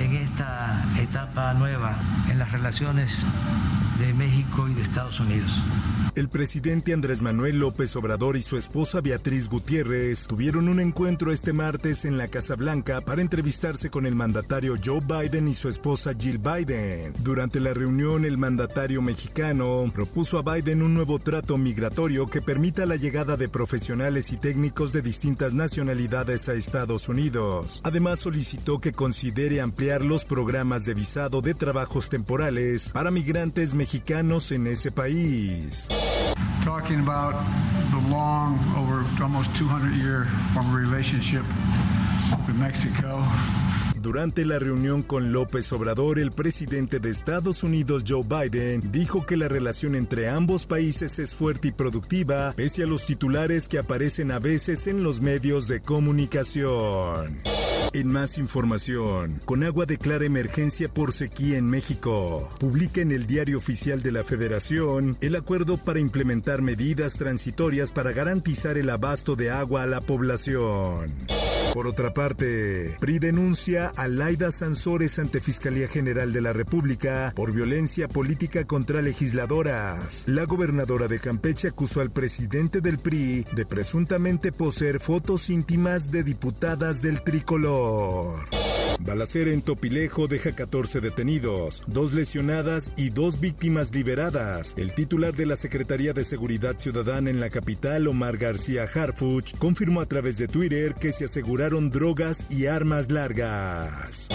En esta etapa nueva en las relaciones de México y de Estados Unidos. El presidente Andrés Manuel López Obrador y su esposa Beatriz Gutiérrez tuvieron un encuentro este martes en la Casa Blanca para entrevistarse con el mandatario Joe Biden y su esposa Jill Biden. Durante la reunión, el mandatario mexicano propuso a Biden un nuevo trato migratorio que permita la llegada de profesionales y técnicos de distintas nacionalidades a Estados Unidos. Además, solicitó que considere ampliar los programas de visado de trabajos temporales para migrantes mexicanos en ese país. Talking about the long, over almost 200 year relationship with Mexico. Durante la reunión con López Obrador, el presidente de Estados Unidos, Joe Biden, dijo que la relación entre ambos países es fuerte y productiva, pese a los titulares que aparecen a veces en los medios de comunicación. En más información, Conagua declara emergencia por sequía en México. Publica en el Diario Oficial de la Federación el acuerdo para implementar medidas transitorias para garantizar el abasto de agua a la población. Por otra parte, PRI denuncia a Laida Sansores ante Fiscalía General de la República por violencia política contra legisladoras. La gobernadora de Campeche acusó al presidente del PRI de presuntamente poseer fotos íntimas de diputadas del tricolor. Balacera en Topilejo deja 14 detenidos, dos lesionadas y dos víctimas liberadas. El titular de la Secretaría de Seguridad Ciudadana en la capital, Omar García Harfuch, confirmó a través de Twitter que se aseguraron drogas y armas largas.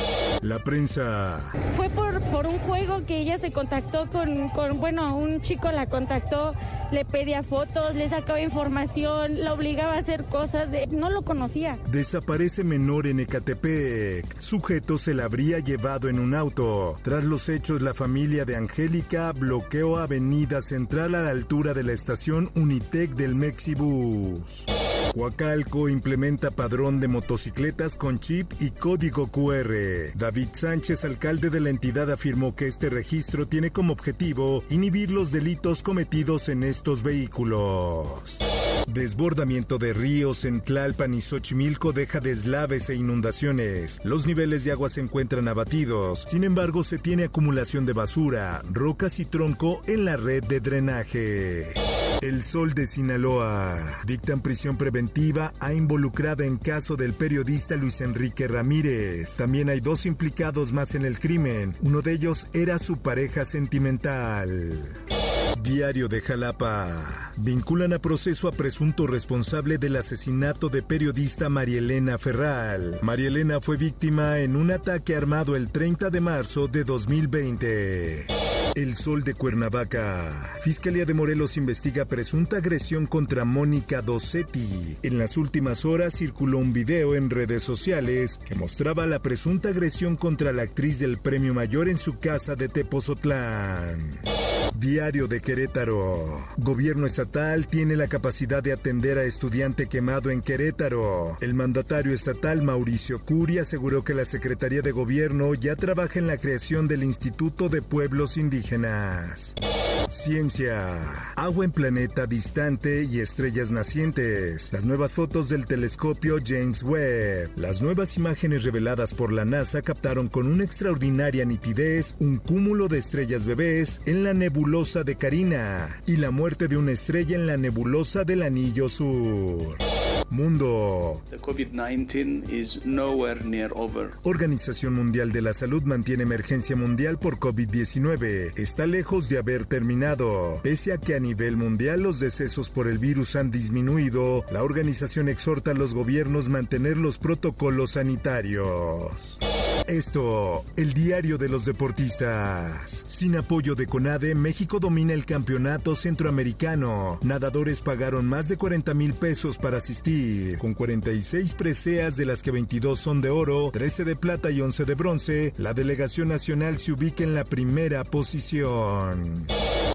La prensa. Fue por, por un juego que ella se contactó con, con, bueno, un chico la contactó, le pedía fotos, le sacaba información, la obligaba a hacer cosas de... No lo conocía. Desaparece menor en Ecatepec. Sujeto se la habría llevado en un auto. Tras los hechos, la familia de Angélica bloqueó Avenida Central a la altura de la estación Unitec del Mexibus. Huacalco implementa padrón de motocicletas con chip y código QR. David Sánchez, alcalde de la entidad, afirmó que este registro tiene como objetivo inhibir los delitos cometidos en estos vehículos. Desbordamiento de ríos en Tlalpan y Xochimilco deja deslaves e inundaciones. Los niveles de agua se encuentran abatidos. Sin embargo, se tiene acumulación de basura, rocas y tronco en la red de drenaje. El Sol de Sinaloa. Dictan prisión preventiva a involucrada en caso del periodista Luis Enrique Ramírez. También hay dos implicados más en el crimen. Uno de ellos era su pareja sentimental. Diario de Jalapa. Vinculan a proceso a presunto responsable del asesinato de periodista Marielena Ferral. Marielena fue víctima en un ataque armado el 30 de marzo de 2020. El Sol de Cuernavaca. Fiscalía de Morelos investiga presunta agresión contra Mónica Dossetti. En las últimas horas circuló un video en redes sociales que mostraba la presunta agresión contra la actriz del Premio Mayor en su casa de Tepozotlán. Diario de Querétaro. Gobierno estatal tiene la capacidad de atender a estudiante quemado en Querétaro. El mandatario estatal Mauricio Curi aseguró que la Secretaría de Gobierno ya trabaja en la creación del Instituto de Pueblos Indígenas. Ciencia. Agua en planeta distante y estrellas nacientes. Las nuevas fotos del telescopio James Webb. Las nuevas imágenes reveladas por la NASA captaron con una extraordinaria nitidez un cúmulo de estrellas bebés en la nebulosa de Carina y la muerte de una estrella en la nebulosa del Anillo Sur. Mundo. The COVID-19 is nowhere near over. Organización Mundial de la Salud mantiene emergencia mundial por COVID-19. Está lejos de haber terminado. Pese a que a nivel mundial los decesos por el virus han disminuido, la organización exhorta a los gobiernos mantener los protocolos sanitarios. Esto, el diario de los deportistas. Sin apoyo de CONADE, México domina el campeonato centroamericano. Nadadores pagaron más de 40 mil pesos para asistir. Con 46 preseas, de las que 22 son de oro, 13 de plata y 11 de bronce, la delegación nacional se ubica en la primera posición.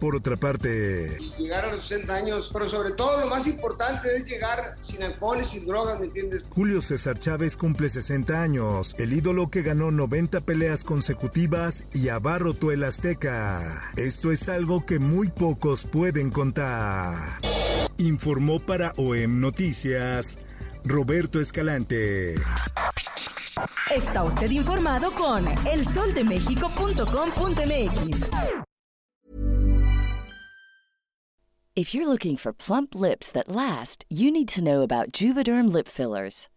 Por otra parte, llegar a los 60 años, pero sobre todo lo más importante es llegar sin alcohol y sin drogas, ¿me entiendes? Julio César Chávez cumple 60 años, el ídolo que ganó 90 peleas consecutivas y abarrotó el Azteca. Esto es algo que muy pocos pueden contar. Informó para OEM Noticias Roberto Escalante. Está usted informado con elsoldemexico.com.mx. If you're looking for plump lips that last, you need to know about Juvederm lip fillers.